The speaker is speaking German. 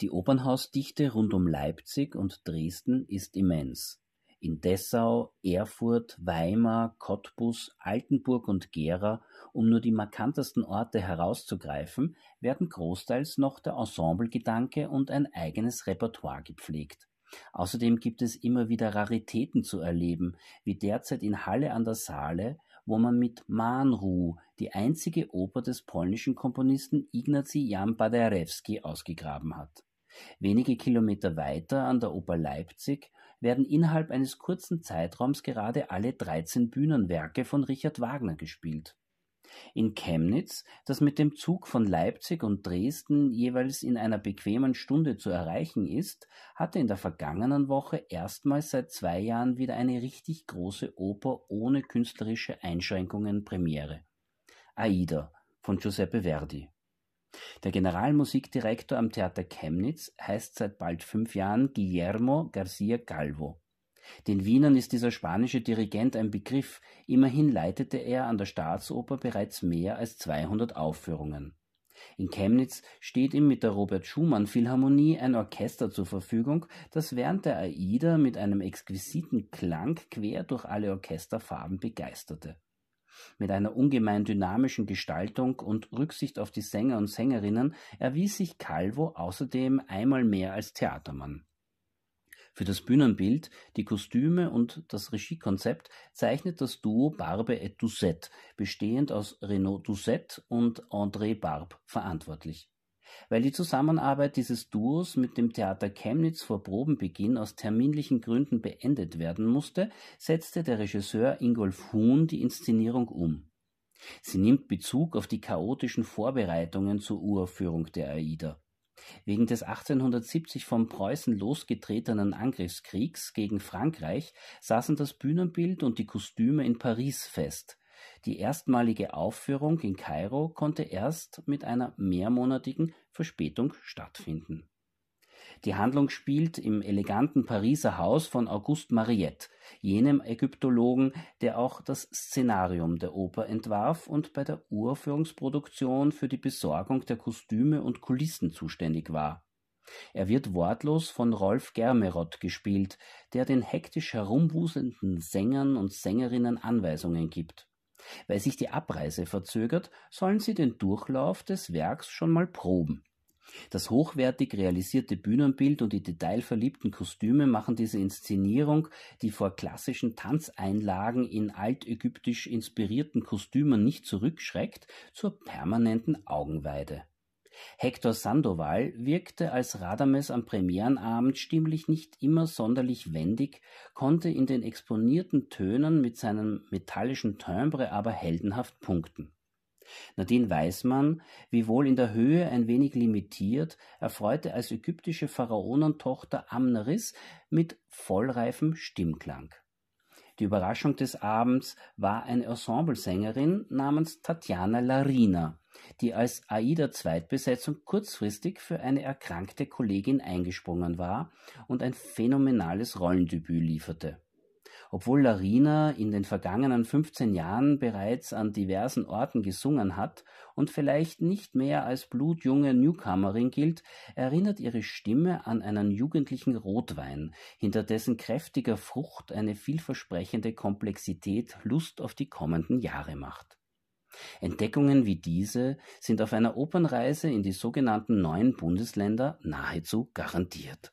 Die Opernhausdichte rund um Leipzig und Dresden ist immens. In Dessau, Erfurt, Weimar, Cottbus, Altenburg und Gera, um nur die markantesten Orte herauszugreifen, werden großteils noch der Ensemblegedanke und ein eigenes Repertoire gepflegt. Außerdem gibt es immer wieder Raritäten zu erleben, wie derzeit in Halle an der Saale, wo man mit Manru die einzige Oper des polnischen Komponisten Ignacy Jan Paderewski ausgegraben hat. Wenige Kilometer weiter an der Oper Leipzig werden innerhalb eines kurzen Zeitraums gerade alle 13 Bühnenwerke von Richard Wagner gespielt. In Chemnitz, das mit dem Zug von Leipzig und Dresden jeweils in einer bequemen Stunde zu erreichen ist, hatte in der vergangenen Woche erstmals seit zwei Jahren wieder eine richtig große Oper ohne künstlerische Einschränkungen Premiere. Aida von Giuseppe Verdi. Der Generalmusikdirektor am Theater Chemnitz heißt seit bald fünf Jahren Guillermo García Calvo. Den Wienern ist dieser spanische Dirigent ein Begriff, immerhin leitete er an der Staatsoper bereits mehr als 200 Aufführungen. In Chemnitz steht ihm mit der Robert Schumann Philharmonie ein Orchester zur Verfügung, das während der Aida mit einem exquisiten Klang quer durch alle Orchesterfarben begeisterte mit einer ungemein dynamischen Gestaltung und Rücksicht auf die Sänger und Sängerinnen erwies sich Calvo außerdem einmal mehr als Theatermann. Für das Bühnenbild, die Kostüme und das Regiekonzept zeichnet das Duo Barbe et Doucet, bestehend aus Renaud Doucet und André Barbe, verantwortlich. Weil die Zusammenarbeit dieses Duos mit dem Theater Chemnitz vor Probenbeginn aus terminlichen Gründen beendet werden musste, setzte der Regisseur Ingolf Huhn die Inszenierung um. Sie nimmt Bezug auf die chaotischen Vorbereitungen zur Uraufführung der Aida. Wegen des 1870 von Preußen losgetretenen Angriffskriegs gegen Frankreich saßen das Bühnenbild und die Kostüme in Paris fest. Die erstmalige Aufführung in Kairo konnte erst mit einer mehrmonatigen Verspätung stattfinden. Die Handlung spielt im eleganten Pariser Haus von Auguste Mariette, jenem Ägyptologen, der auch das Szenarium der Oper entwarf und bei der Uraufführungsproduktion für die Besorgung der Kostüme und Kulissen zuständig war. Er wird wortlos von Rolf Germerott gespielt, der den hektisch herumwuselnden Sängern und Sängerinnen Anweisungen gibt. Weil sich die Abreise verzögert, sollen sie den Durchlauf des Werks schon mal proben. Das hochwertig realisierte Bühnenbild und die detailverliebten Kostüme machen diese Inszenierung, die vor klassischen Tanzeinlagen in altägyptisch inspirierten Kostümen nicht zurückschreckt, zur permanenten Augenweide. Hector Sandoval wirkte als Radames am Premierenabend stimmlich nicht immer sonderlich wendig, konnte in den exponierten Tönen mit seinem metallischen Timbre aber heldenhaft punkten. Nadine Weismann, wiewohl in der Höhe ein wenig limitiert, erfreute als ägyptische Pharaonentochter Amneris mit vollreifem Stimmklang. Die Überraschung des Abends war eine Ensemblesängerin namens Tatjana Larina, die als Aida-Zweitbesetzung kurzfristig für eine erkrankte Kollegin eingesprungen war und ein phänomenales Rollendebüt lieferte. Obwohl Larina in den vergangenen 15 Jahren bereits an diversen Orten gesungen hat und vielleicht nicht mehr als blutjunge Newcomerin gilt, erinnert ihre Stimme an einen jugendlichen Rotwein, hinter dessen kräftiger Frucht eine vielversprechende Komplexität Lust auf die kommenden Jahre macht. Entdeckungen wie diese sind auf einer Opernreise in die sogenannten neuen Bundesländer nahezu garantiert.